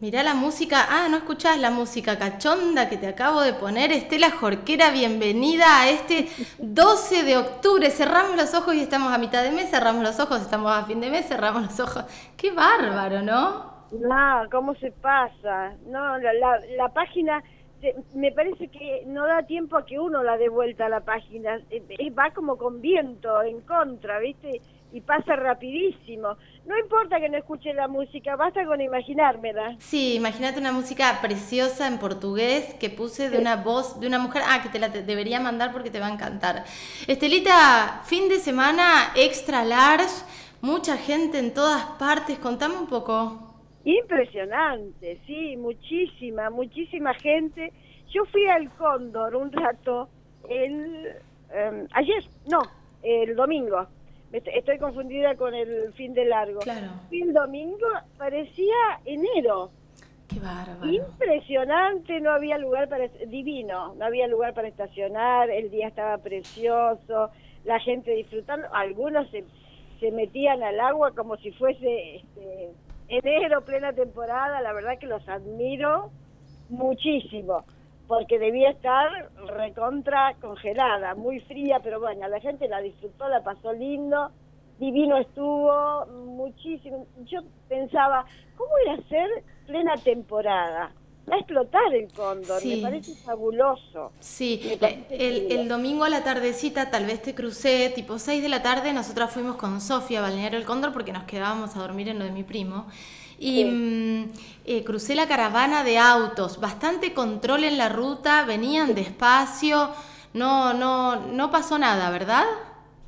Mirá la música. Ah, no escuchás la música cachonda que te acabo de poner. Estela Jorquera, bienvenida a este 12 de octubre. Cerramos los ojos y estamos a mitad de mes, cerramos los ojos, estamos a fin de mes, cerramos los ojos. Qué bárbaro, ¿no? No, ¿cómo se pasa? No, la, la, página, me parece que no da tiempo a que uno la dé vuelta a la página. Eh, eh, va como con viento, en contra, ¿viste? Y pasa rapidísimo. No importa que no escuche la música, basta con imaginármela. Sí, imagínate una música preciosa en portugués que puse de una voz de una mujer, ah, que te la debería mandar porque te va a encantar. Estelita, fin de semana extra large, mucha gente en todas partes, contame un poco. Impresionante, sí, muchísima, muchísima gente. Yo fui al Cóndor un rato el em, ayer, no, el domingo Estoy confundida con el fin de largo. Claro. El domingo parecía enero. Qué bárbaro. Impresionante, no había lugar para divino, no había lugar para estacionar, el día estaba precioso, la gente disfrutando, algunos se, se metían al agua como si fuese este, enero, plena temporada, la verdad que los admiro muchísimo porque debía estar recontra congelada, muy fría, pero bueno, la gente la disfrutó, la pasó lindo, divino estuvo, muchísimo. Yo pensaba, ¿cómo era ser plena temporada? Va a explotar el cóndor, me parece fabuloso. Sí, el, el, domingo a la tardecita tal vez te crucé, tipo 6 de la tarde, nosotras fuimos con Sofía a Balneario el Cóndor porque nos quedábamos a dormir en lo de mi primo y mm, eh, crucé la caravana de autos, bastante control en la ruta, venían despacio, no, no, no pasó nada, ¿verdad?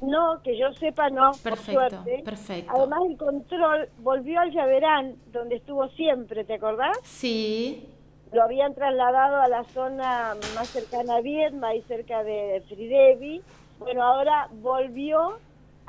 No, que yo sepa no, perfecto, Perfecto. Además el control volvió al Llaverán, donde estuvo siempre, ¿te acordás? Sí. Lo habían trasladado a la zona más cercana a Viedma y cerca de Fridevi. Bueno, ahora volvió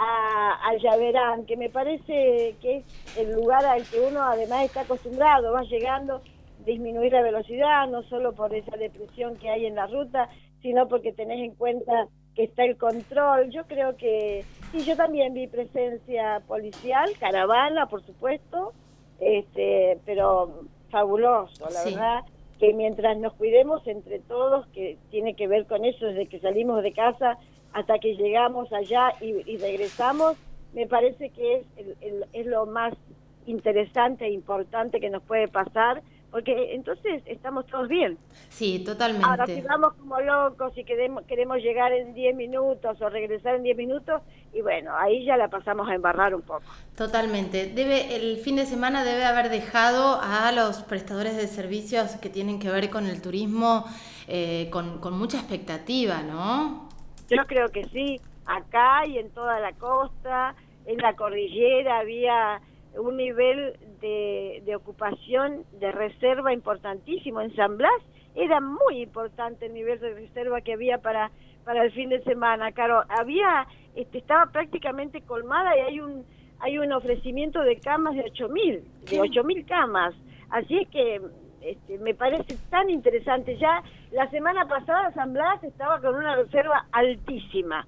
a, al Llaverán, que me parece que es el lugar al que uno además está acostumbrado, va llegando, disminuir la velocidad, no solo por esa depresión que hay en la ruta, sino porque tenés en cuenta que está el control. Yo creo que sí, yo también vi presencia policial, caravana, por supuesto, este, pero fabuloso, la verdad que mientras nos cuidemos entre todos, que tiene que ver con eso desde que salimos de casa hasta que llegamos allá y, regresamos, me parece que es, es lo más interesante e importante que nos puede pasar, porque entonces estamos todos bien. Sí, totalmente. Ahora, si vamos como locos y queremos, queremos llegar en 10 minutos o regresar en 10 minutos, y bueno, ahí ya la pasamos a embarrar un poco. Totalmente. Debe, el fin de semana debe haber dejado a los prestadores de servicios que tienen que ver con el turismo eh, con, con mucha expectativa, ¿no? Yo creo que sí, acá y en toda la costa, en la cordillera había un nivel de, ocupación de reserva importantísimo. En San Blas era muy importante el nivel de reserva que había para, para el fin de semana. Claro, había, este, estaba prácticamente colmada y hay un, hay un ofrecimiento de camas de 8.000, de 8.000 camas. Así es que este, me parece tan interesante. Ya la semana pasada San Blas estaba con una reserva altísima.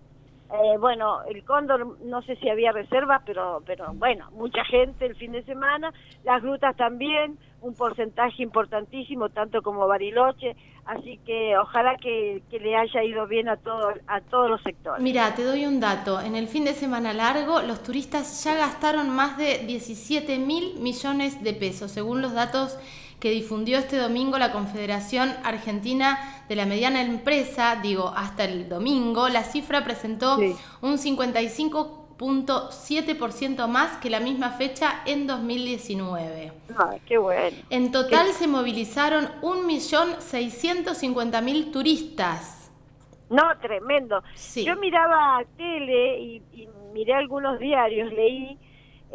Eh, bueno, el Cóndor no sé si había reservas, pero, pero bueno, mucha gente el fin de semana, las grutas también, un porcentaje importantísimo, tanto como Bariloche, así que ojalá que, que le haya ido bien a, todo, a todos los sectores. Mira, te doy un dato, en el fin de semana largo los turistas ya gastaron más de 17 mil millones de pesos, según los datos que difundió este domingo la Confederación Argentina de la Mediana Empresa, digo, hasta el domingo, la cifra presentó un 55.7% más que la misma fecha en 2019. Ah, qué bueno. En total se movilizaron 1.650.000 turistas. No, tremendo. Yo miraba tele y, y miré algunos diarios, leí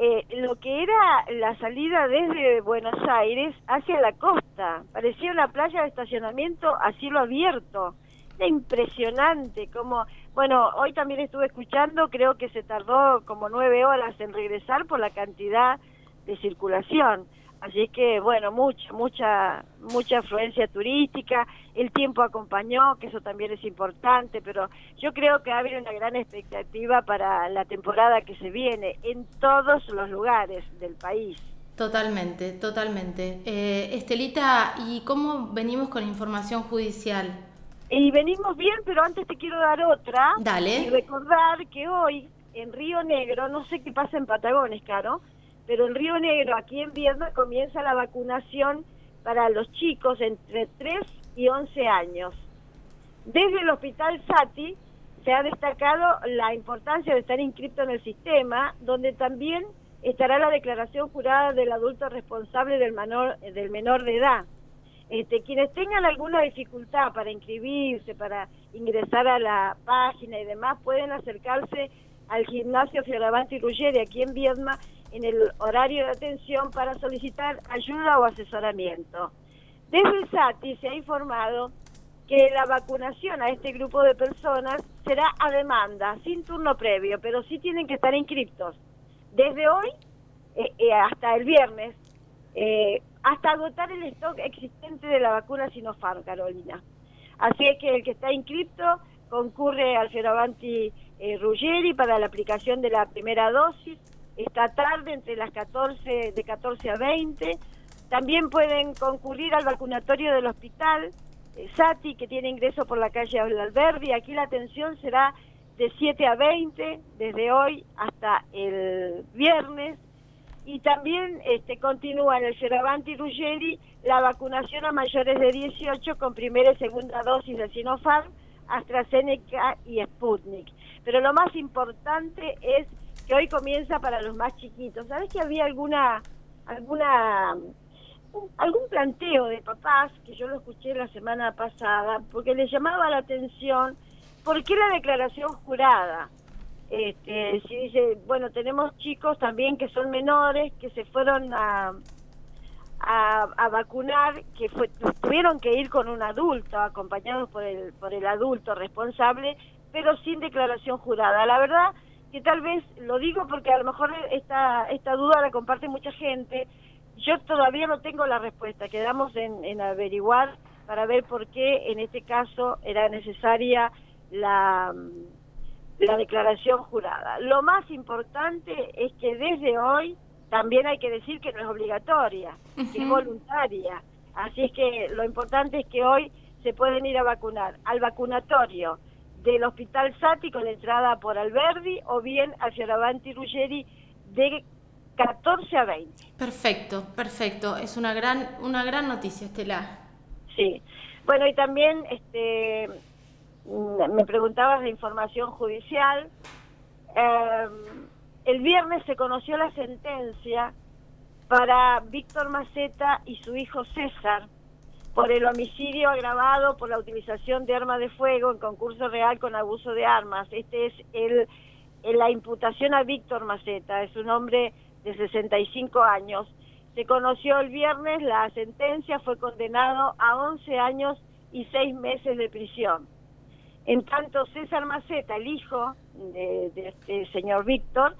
eh, lo que era la salida desde Buenos Aires hacia la costa. Parecía una playa de estacionamiento a cielo abierto. Era impresionante como, bueno, hoy también estuve escuchando, creo que se tardó como nueve horas en regresar por la cantidad de circulación. Así que, bueno, mucha, mucha, mucha afluencia turística, el tiempo acompañó, que eso también es importante, pero yo creo que ha una gran expectativa para la temporada que se viene en todos los lugares del país. Totalmente, totalmente. Eh, Estelita, ¿y cómo venimos con información judicial? Y venimos bien, pero antes te quiero dar otra. Dale. Y recordar que hoy en Río Negro, no sé qué pasa en Patagones, Caro, pero en Río Negro, aquí en Viedma, comienza la vacunación para los chicos entre 3 y 11 años. Desde el Hospital Sati se ha destacado la importancia de estar inscrito en el sistema, donde también estará la declaración jurada del adulto responsable del menor, del menor de edad. Este, quienes tengan alguna dificultad para inscribirse, para ingresar a la página y demás, pueden acercarse al gimnasio Fioravanti Ruggeri aquí en Viedma en el horario de atención para solicitar ayuda o asesoramiento. Desde el SATI se ha informado que la vacunación a este grupo de personas será a demanda, sin turno previo, pero sí tienen que estar inscriptos desde hoy eh, eh, hasta el viernes, eh, hasta agotar el stock existente de la vacuna Sinopharm, Carolina. Así es que el que está inscripto concurre al Fioravanti Ruggeri para la aplicación de la primera dosis esta tarde entre las 14 de 14 a 20. También pueden concurrir al vacunatorio del hospital eh, Sati que tiene ingreso por la calle Alberdi. Aquí la atención será de 7 a 20 desde hoy hasta el viernes y también este, continúa en el Ceravanti Ruggeri la vacunación a mayores de 18 con primera y segunda dosis de Sinopharm, AstraZeneca y Sputnik. Pero lo más importante es que hoy comienza para los más chiquitos. ¿Sabes que había alguna alguna algún planteo de papás que yo lo escuché la semana pasada porque les llamaba la atención por qué la declaración jurada este si dice bueno tenemos chicos también que son menores que se fueron a a, vacunar que fue, tuvieron que ir con un adulto acompañados por el por el adulto responsable pero sin declaración jurada. La verdad que tal vez, lo digo porque a lo mejor esta, esta duda la comparte mucha gente, yo todavía no tengo la respuesta, quedamos en, en averiguar para ver por qué en este caso era necesaria la, la declaración jurada. Lo más importante es que desde hoy también hay que decir que no es obligatoria, que es voluntaria. Así es que lo importante es que hoy se pueden ir a vacunar al vacunatorio del Hospital Sati con entrada por Alberdi o bien a Fioravanti Ruggeri de 14 a 20. Perfecto, perfecto. Es una gran, una gran noticia, Estela. Sí. Bueno, y también este, me preguntabas de información judicial. Em, el viernes se conoció la sentencia para Víctor Maceta y su hijo César por el homicidio agravado por la utilización de armas de fuego en concurso real con abuso de armas. Este es el, la imputación a Víctor Maceta, es un hombre de 65 años. Se conoció el viernes la sentencia, fue condenado a 11 años y 6 meses de prisión. En tanto, César Maceta, el hijo de, este señor Víctor,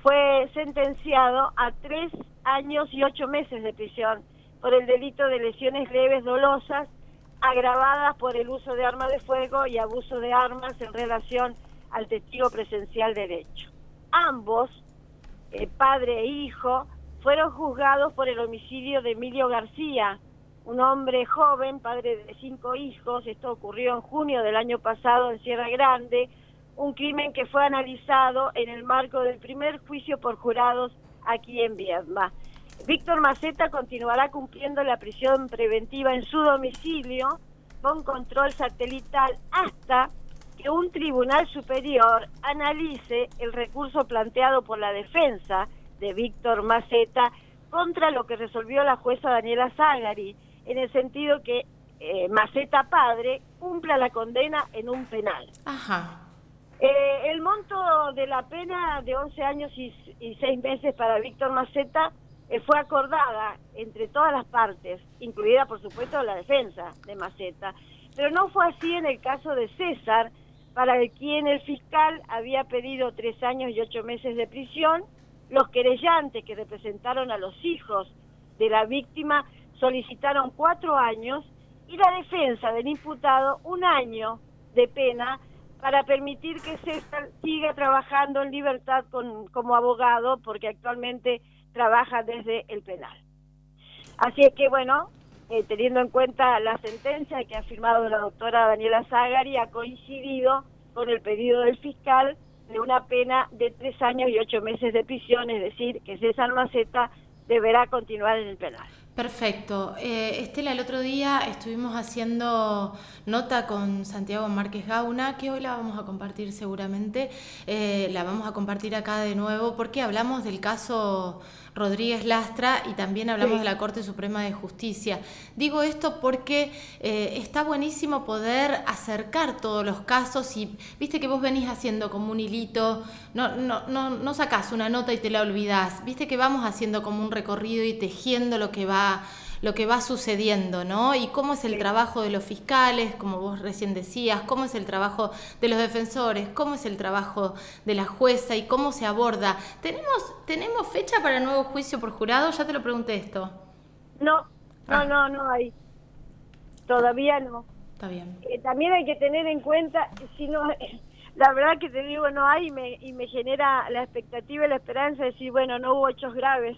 fue sentenciado a 3 años y 8 meses de prisión por el delito de lesiones leves dolosas agravadas por el uso de arma de fuego y abuso de armas en relación al testigo presencial derecho. Ambos, eh, padre e hijo, fueron juzgados por el homicidio de Emilio García, un hombre joven, padre de cinco hijos. Esto ocurrió en junio del año pasado en Sierra Grande, un crimen que fue analizado en el marco del primer juicio por jurados aquí en Viedma. Víctor Maceta continuará cumpliendo la prisión preventiva en su domicilio con control satelital hasta que un tribunal superior analice el recurso planteado por la defensa de Víctor Maceta contra lo que resolvió la jueza Daniela Zagari, en el sentido que eh, Maceta padre cumpla la condena en un penal. Ajá. Eh, el monto de la pena de 11 años y, y 6 meses para Víctor Maceta eh, fue acordada entre todas las partes, incluida por supuesto la defensa de Maceta, pero no fue así en el caso de César, para el quien el fiscal había pedido tres años y ocho meses de prisión, los querellantes que representaron a los hijos de la víctima solicitaron cuatro años y la defensa del imputado un año de pena para permitir que César siga trabajando en libertad con, como abogado, porque actualmente trabaja desde el penal. Así es que, bueno, eh, teniendo en cuenta la sentencia que ha firmado la doctora Daniela Zagari, ha coincidido con el pedido del fiscal de una pena de tres años y ocho meses de prisión, es decir, que César Maceta deberá continuar en el penal. Perfecto. Eh, Estela, el otro día estuvimos haciendo nota con Santiago Márquez Gauna, que hoy la vamos a compartir seguramente. Eh, la vamos a compartir acá de nuevo porque hablamos del caso Rodríguez Lastra y también hablamos de la Corte Suprema de Justicia. Digo esto porque eh, está buenísimo poder acercar todos los casos y viste que vos venís haciendo como un hilito, no, no, no, no sacás una nota y te la olvidás, viste que vamos haciendo como un recorrido y tejiendo lo que va lo que va sucediendo, ¿no? Y cómo es el trabajo de los fiscales, como vos recién decías, cómo es el trabajo de los defensores, cómo es el trabajo de la jueza y cómo se aborda. ¿Tenemos, ¿tenemos fecha para nuevo juicio por jurado? Ya te lo pregunté esto. No, no, ah. no, no hay. Todavía no. Está bien. Eh, también hay que tener en cuenta, si no, la verdad que te digo no hay y me, y me genera la expectativa y la esperanza de decir, bueno, no hubo hechos graves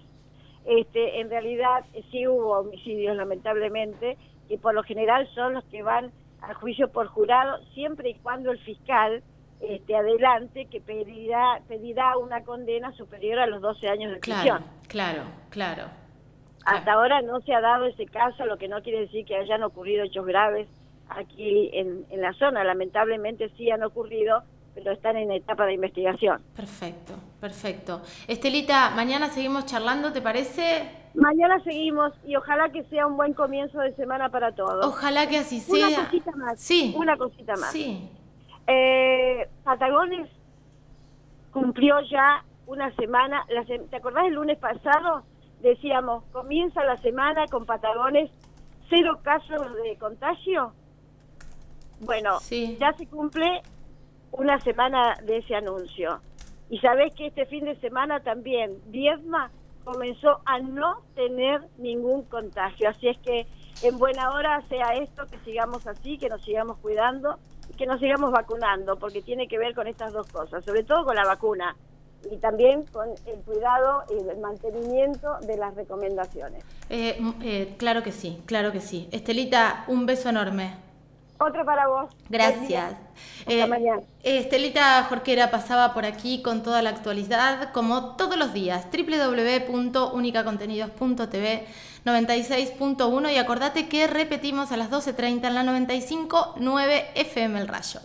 este, en realidad sí hubo homicidios lamentablemente, y por lo general son los que van al juicio por jurado, siempre y cuando el fiscal este, adelante que pedirá, pedirá una condena superior a los 12 años de prisión. Claro, claro, Hasta ahora no se ha dado ese caso, lo que no quiere decir que hayan ocurrido hechos graves aquí en, en la zona. Lamentablemente sí han ocurrido, pero están en etapa de investigación. Perfecto, perfecto. Estelita, mañana seguimos charlando, ¿te parece? Mañana seguimos y ojalá que sea un buen comienzo de semana para todos. Ojalá que así sea. Una cosita más. Sí. Una cosita más. Sí. Eh, Patagones cumplió ya una semana. ¿Te acordás el lunes pasado? Decíamos, comienza la semana con Patagones, cero casos de contagio. Bueno, ya se cumple una semana de ese anuncio. Y sabés que este fin de semana también Diezma comenzó a no tener ningún contagio. Así es que en buena hora sea esto, que sigamos así, que nos sigamos cuidando y que nos sigamos vacunando, porque tiene que ver con estas dos cosas, sobre todo con la vacuna y también con el cuidado y el mantenimiento de las recomendaciones. Eh, eh, claro que sí, claro que sí. Estelita, un beso enorme. Otro para vos. Gracias. Eh, mañana. Estelita Jorquera pasaba por aquí con toda la actualidad, como todos los días. www.unicacontenidos.tv 96.1 y acordate que repetimos a las 12.30 en la 95.9 FM El Rayo.